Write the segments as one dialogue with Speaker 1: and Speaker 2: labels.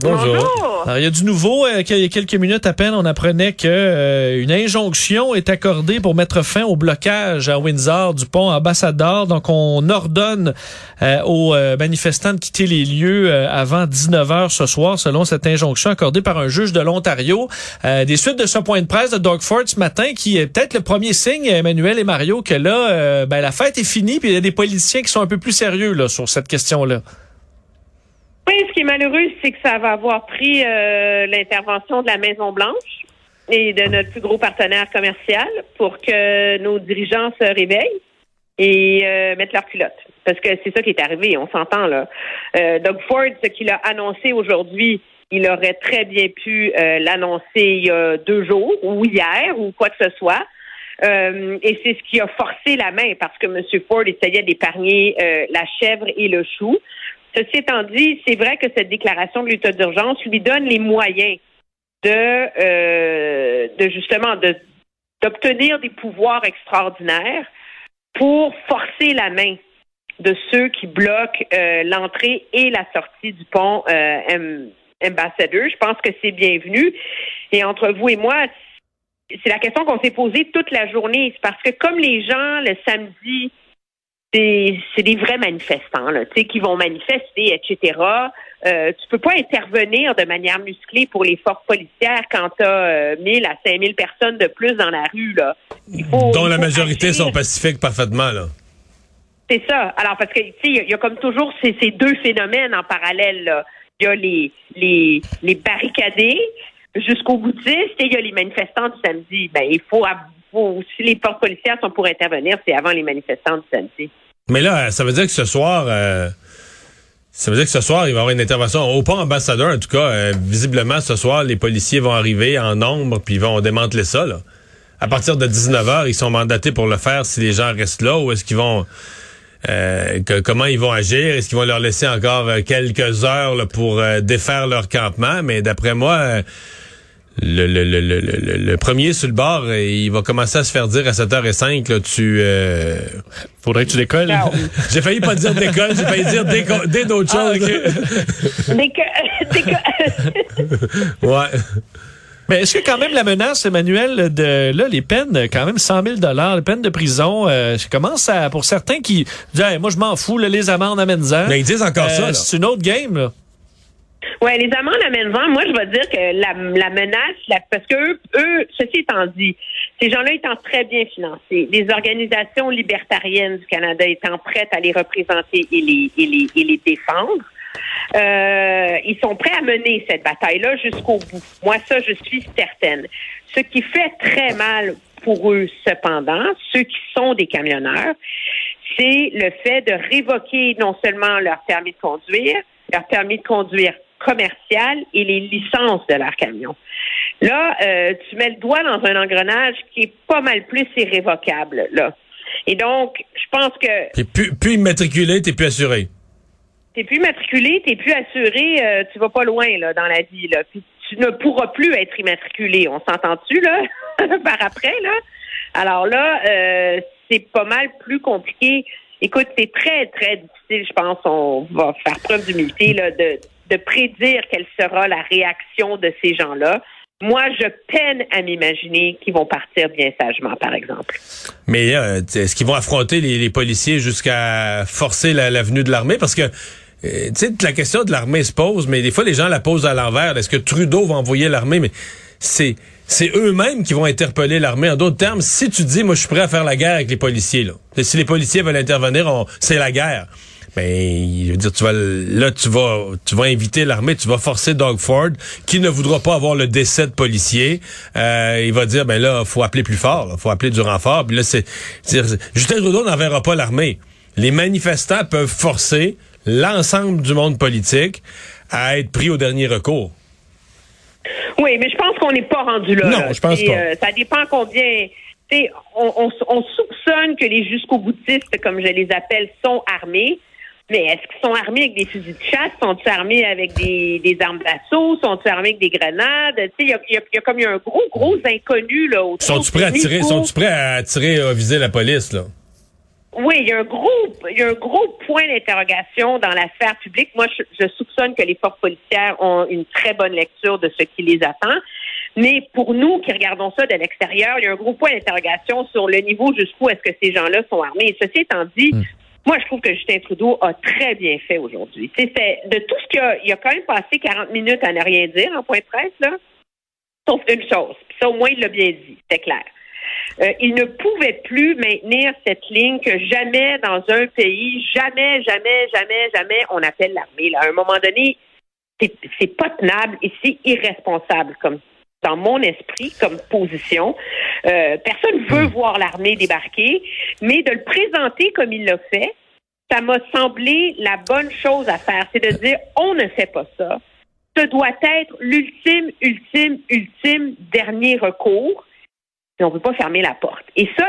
Speaker 1: Bonjour.
Speaker 2: Alors, il y a du nouveau. Euh, il y a quelques minutes à peine, on apprenait que euh, une injonction est accordée pour mettre fin au blocage à Windsor du pont Ambassadeur. Donc, on ordonne euh, aux euh, manifestants de quitter les lieux euh, avant 19 heures ce soir, selon cette injonction accordée par un juge de l'Ontario. Euh, des suites de ce point de presse de Doug Ford ce matin, qui est peut-être le premier signe, Emmanuel et Mario, que là, euh, ben, la fête est finie, puis il y a des politiciens qui sont un peu plus sérieux là sur cette question-là.
Speaker 1: Oui, ce qui est malheureux, c'est que ça va avoir pris euh, l'intervention de la Maison-Blanche et de notre plus gros partenaire commercial pour que nos dirigeants se réveillent et euh, mettent leur culotte. Parce que c'est ça qui est arrivé, on s'entend là. Euh, Doug Ford, ce qu'il a annoncé aujourd'hui, il aurait très bien pu l'annoncer il y a deux jours ou hier ou quoi que ce soit. Et c'est ce qui a forcé la main parce que M. Ford essayait d'épargner la chèvre et le chou. Ceci étant dit, c'est vrai que cette déclaration de l'état d'urgence lui donne les moyens de, euh, justement d'obtenir des pouvoirs extraordinaires pour forcer la main de ceux qui bloquent euh, l'entrée et la sortie du pont euh, Am- Ambassador. Je pense que c'est bienvenu. Et entre vous et moi, c'est la question qu'on s'est posée toute la journée. C'est parce que comme les gens le samedi c'est des vrais manifestants, là, tu sais, qui vont manifester, etc. Euh, tu peux pas intervenir de manière musclée pour les forces policières quand tu as 1000 à 5000 personnes de plus dans la rue. Là. Il faut,
Speaker 3: dont
Speaker 1: il
Speaker 3: la majorité
Speaker 1: agir.
Speaker 3: sont pacifiques parfaitement, là.
Speaker 1: C'est ça. Alors, parce que, tu sais, il y a- il y, a comme toujours ces, ces deux phénomènes en parallèle. là. Il y a les, les, les barricadés jusqu'aux boutistes et il y a les manifestants du samedi. Ben, il faut, av- si les forces policières sont pour intervenir, c'est avant les manifestants du samedi.
Speaker 3: Mais là, ça veut dire que ce soir, euh, ça veut dire que ce soir, il va y avoir une intervention au pont ambassadeur. En tout cas, euh, visiblement, ce soir, les policiers vont arriver en nombre puis ils vont démanteler ça. Là. À partir de 19 h ils sont mandatés pour le faire si les gens restent là ou est-ce qu'ils vont... euh, comment ils vont agir? Est-ce qu'ils vont leur laisser encore quelques heures pour défaire leur campement? Mais d'après moi, le, le, le, le, le- le premier sur le bord, euh, il va commencer à se faire dire à 7h05, là, tu... euh,
Speaker 2: Faudrait que tu décolles.
Speaker 1: Ciao.
Speaker 3: j'ai failli pas dire d'école, j'ai failli dire des d'autres
Speaker 2: Ah,
Speaker 3: choses.
Speaker 1: Dès que, dès que-
Speaker 3: ouais.
Speaker 2: Mais est-ce que quand même la menace, Emmanuel, de là, les peines, quand même 100 000 dollars, les peines de prison, euh, je commence à, pour certains qui disent, Hey, moi je m'en fous, là, les amendes amène-en.
Speaker 3: Mais ils disent encore ça, là.
Speaker 2: C'est une autre game, là.
Speaker 1: Ouais, les amendes amènent moi, je vais dire que la, menace, parce que eux, ceci étant dit, ces gens-là étant très bien financés, les organisations libertariennes du Canada étant prêtes à les représenter et les, et défendre, euh, ils sont prêts à mener cette bataille-là jusqu'au bout. Moi, ça, je suis certaine. Ce qui fait très mal pour eux, cependant, ceux qui sont des camionneurs, c'est le fait de révoquer non seulement leur permis de conduire, leur permis de conduire commercial et les licences de leur camion. Là, euh, tu mets le doigt dans un engrenage qui est pas mal plus irrévocable, là. Et donc, je pense que
Speaker 3: T'es plus, plus immatriculé, t'es plus assuré.
Speaker 1: t'es plus matriculé, t'es plus assuré, euh, tu vas pas loin là dans la vie là. Puis tu ne pourras plus être immatriculé. On s'entend-tu là par après là? Alors là, euh, c'est pas mal plus compliqué. Écoute, c'est très très difficile. Je pense on va faire preuve d'humilité là de de prédire quelle sera la réaction de ces gens-là. Moi, je peine à m'imaginer qu'ils vont partir bien sagement, par exemple.
Speaker 3: Mais euh, est-ce qu'ils vont affronter les, les policiers jusqu'à forcer la, la venue de l'armée? Parce que, euh, la question de l'armée se pose, mais des fois, les gens la posent à l'envers. Est-ce que Trudeau va envoyer l'armée? Mais c'est c'est eux-mêmes qui vont interpeller l'armée. En d'autres termes, si tu dis, moi, je suis prêt à faire la guerre avec les policiers, là. Si les policiers veulent intervenir, c'est la guerre. Mais je veux dire, tu vas là, tu vas, tu vas inviter l'armée, tu vas forcer Doug Ford, qui ne voudra pas avoir le décès de policiers. Euh, il va dire, ben là, faut appeler plus fort, là, faut appeler du renfort. Puis là, c'est, Justin Trudeau n'enverra pas l'armée. Les manifestants peuvent forcer l'ensemble du monde politique à être pris au dernier recours.
Speaker 1: Oui, mais je pense qu'on n'est pas rendu là.
Speaker 3: Non,
Speaker 1: là.
Speaker 3: je pense pas.
Speaker 1: euh, ça dépend combien on, on, soupçonne que les jusqu'au boutistes, comme je les appelle, sont armés. Mais est-ce qu'ils sont armés avec des fusils de chasse? Sont-ils armés avec des, des armes d'assaut? Sont-ils armés avec des grenades? Il y a, y, a, y a, comme un gros, gros inconnu là autour.
Speaker 3: Sont-ils prêts à tirer, sont prêts à tirer, à viser la police, là?
Speaker 1: Oui, il y a un gros, il y a un gros point d'interrogation dans l'affaire publique. Moi, je, je, soupçonne que les forces policières ont une très bonne lecture de ce qui les attend. Mais pour nous qui regardons ça de l'extérieur, il y a un gros point d'interrogation sur le niveau jusqu'où est-ce que ces gens-là sont armés. Ceci étant dit, hmm. Moi, je trouve que Justin Trudeau a très bien fait aujourd'hui. De tout ce qu'il a, il a quand même passé 40 minutes à ne rien dire en point de presse, là, sauf une chose. Puis ça, au moins, il l'a bien dit, c'est clair. Euh, il ne pouvait plus maintenir cette ligne que jamais dans un pays, jamais, jamais, jamais, jamais on appelle l'armée. À un moment donné, c'est pas tenable et c'est irresponsable comme dans mon esprit comme position. Euh, personne veut hmm. voir l'armée débarquer, mais de le présenter comme il l'a fait, ça m'a semblé la bonne chose à faire. C'est de dire, on ne fait pas ça. Ce doit être l'ultime, ultime, ultime dernier recours. Et on ne peut pas fermer la porte. Et ça,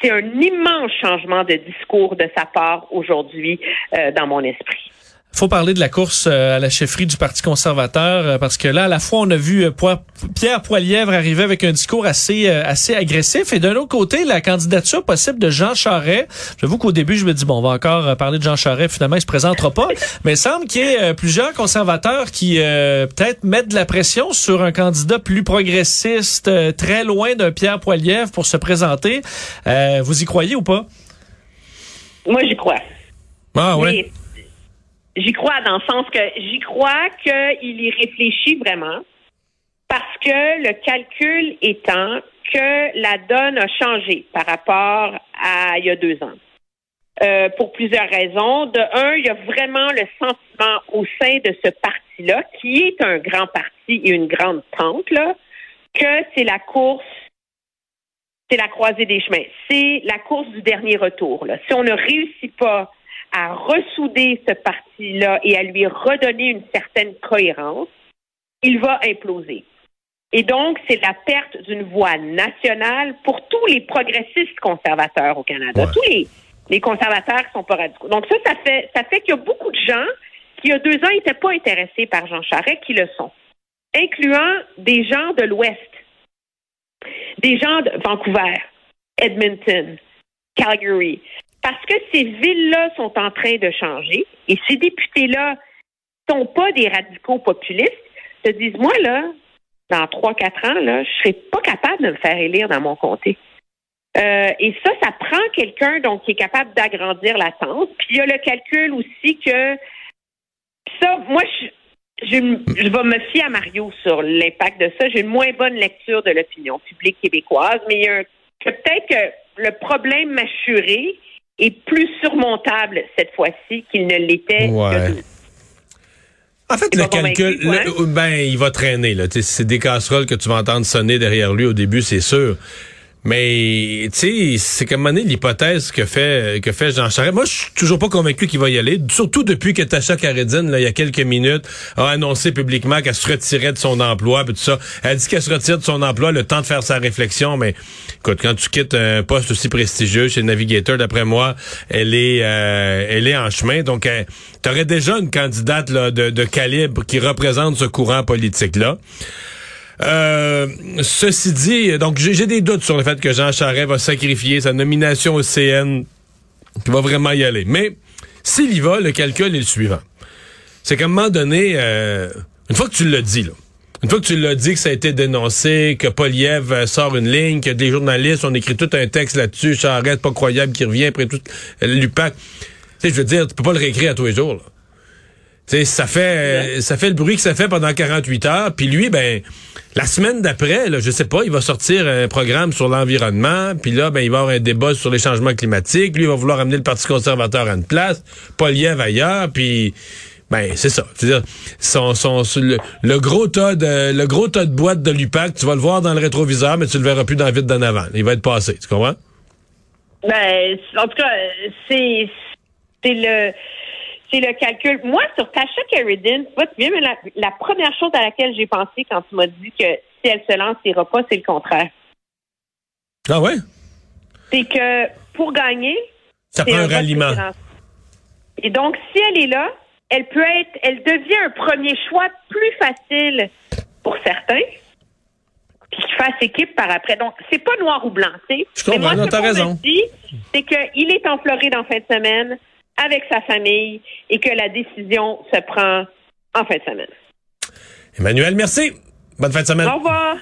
Speaker 1: c'est un immense changement de discours de sa part aujourd'hui euh, dans mon esprit
Speaker 2: faut parler de la course euh, à la chefferie du Parti conservateur euh, parce que là, à la fois, on a vu euh, Pierre Poilièvre arriver avec un discours assez assez agressif et d'un autre côté, la candidature possible de Jean Charest. J'avoue qu'au début, je me dis bon, on va encore parler de Jean Charest. Finalement, il se présentera pas. Mais il semble qu'il y ait plusieurs conservateurs qui peut-être mettent de la pression sur un candidat plus progressiste, très loin d'un Pierre Poilièvre pour se présenter. vous y croyez ou pas?
Speaker 1: Moi, j'y crois.
Speaker 3: Ah oui.
Speaker 1: J'y crois dans le sens que j'y crois qu'il y réfléchit vraiment parce que le calcul étant que la donne a changé par rapport à il y a deux ans. Euh, pour plusieurs raisons. De un, il y a vraiment le sentiment au sein de ce parti-là, qui est un grand parti et une grande pente, là, que c'est la course, c'est la croisée des chemins, c'est la course du dernier retour. Si on ne réussit pas à ressouder ce parti-là et à lui redonner une certaine cohérence, il va imploser. Et donc, c'est la perte d'une voix nationale pour tous les progressistes conservateurs au Canada, tous les, les conservateurs qui sont pas radicaux. Donc ça, ça fait, ça fait qu'il y a beaucoup de gens qui, il y a deux ans, n'étaient pas intéressés par Jean Charest, qui le sont, incluant des gens de l'Ouest, des gens de Vancouver, Edmonton, Calgary, parce que ces villes-là sont en train de changer et ces députés-là sont pas des radicaux populistes, se disent, moi, là, dans trois, quatre ans, là, je serai pas capable de me faire élire dans mon comté. Euh, et ça, ça prend quelqu'un donc qui est capable d'agrandir la tente. Puis il y a le calcul aussi que ça, moi, je, je, vais me fier à Mario sur l'impact de ça. J'ai une moins bonne lecture de l'opinion publique québécoise, mais il y a peut-être que le problème mâchuré est plus surmontable cette fois-ci qu'il ne l'était.
Speaker 3: En fait, le calcul, ben, il va traîner. Là. C'est des casseroles que tu vas entendre sonner derrière lui au début, c'est sûr. Mais tu sais, c'est comme l'hypothèse que fait que fait Jean Charest. Moi, je suis toujours pas convaincu qu'il va y aller. Surtout depuis que Tasha Karedine, là, il y a quelques minutes, a annoncé publiquement qu'elle se retirait de son emploi, puis tout ça. Elle dit qu'elle se retire de son emploi, le temps de faire sa réflexion. Mais écoute, quand tu quittes un poste aussi prestigieux chez Navigator, d'après moi, elle est euh, elle est en chemin. Donc, tu aurais déjà une candidate de calibre qui représente ce courant politique là. Euh, ceci dit, donc j'ai des doutes sur le fait que Jean Charest va sacrifier sa nomination au CN, qu'il va vraiment y aller. Mais s'il y va, le calcul est le suivant. C'est qu'à un moment donné, euh, une fois que tu l'as dit, là, une fois que tu l'as dit que ça a été dénoncé, que Poliev euh, sort une ligne, que des journalistes ont écrit tout un texte là-dessus, Charest, pas croyable, qui revient après tout l'UPAC. Tu sais, je veux dire, tu peux pas le réécrire à tous les jours. Là sais, ça fait ça fait le bruit que ça fait pendant 48 heures. Puis lui, ben la semaine d'après, là, je sais pas, il va sortir un programme sur l'environnement. Puis là, ben il va avoir un débat sur les changements climatiques. Lui, il va vouloir amener le Parti conservateur à une place, Poliev ailleurs. Puis ben c'est ça. C'est-à-dire son, son, le, gros tas de le gros tas de boîtes de l'UPAC, tu vas le voir dans le rétroviseur, mais tu le verras plus dans le vide d'en avant. Il va être passé. Tu comprends?
Speaker 1: Ben, en tout cas, c'est c'est le c'est le calcul. Moi, sur Tasha Carradine, tu vois, tu la, la première chose à laquelle j'ai pensé quand tu m'as dit que si elle se lance, il ira pas, c'est le contraire.
Speaker 3: Ah ouais?
Speaker 1: C'est que pour gagner,
Speaker 3: ça prend un ralliement.
Speaker 1: Et donc, si elle est là, elle peut être, elle devient un premier choix plus facile pour certains, puis qui fasse équipe par après. Donc, c'est pas noir ou blanc, tu sais.
Speaker 3: Je comprends,
Speaker 1: Mais moi,
Speaker 3: t'as raison.
Speaker 1: C'est qu'il est en Floride en fin de semaine avec sa famille et que la décision se prend en fin de semaine.
Speaker 3: Emmanuel, merci. Bonne fin de semaine.
Speaker 1: Au revoir.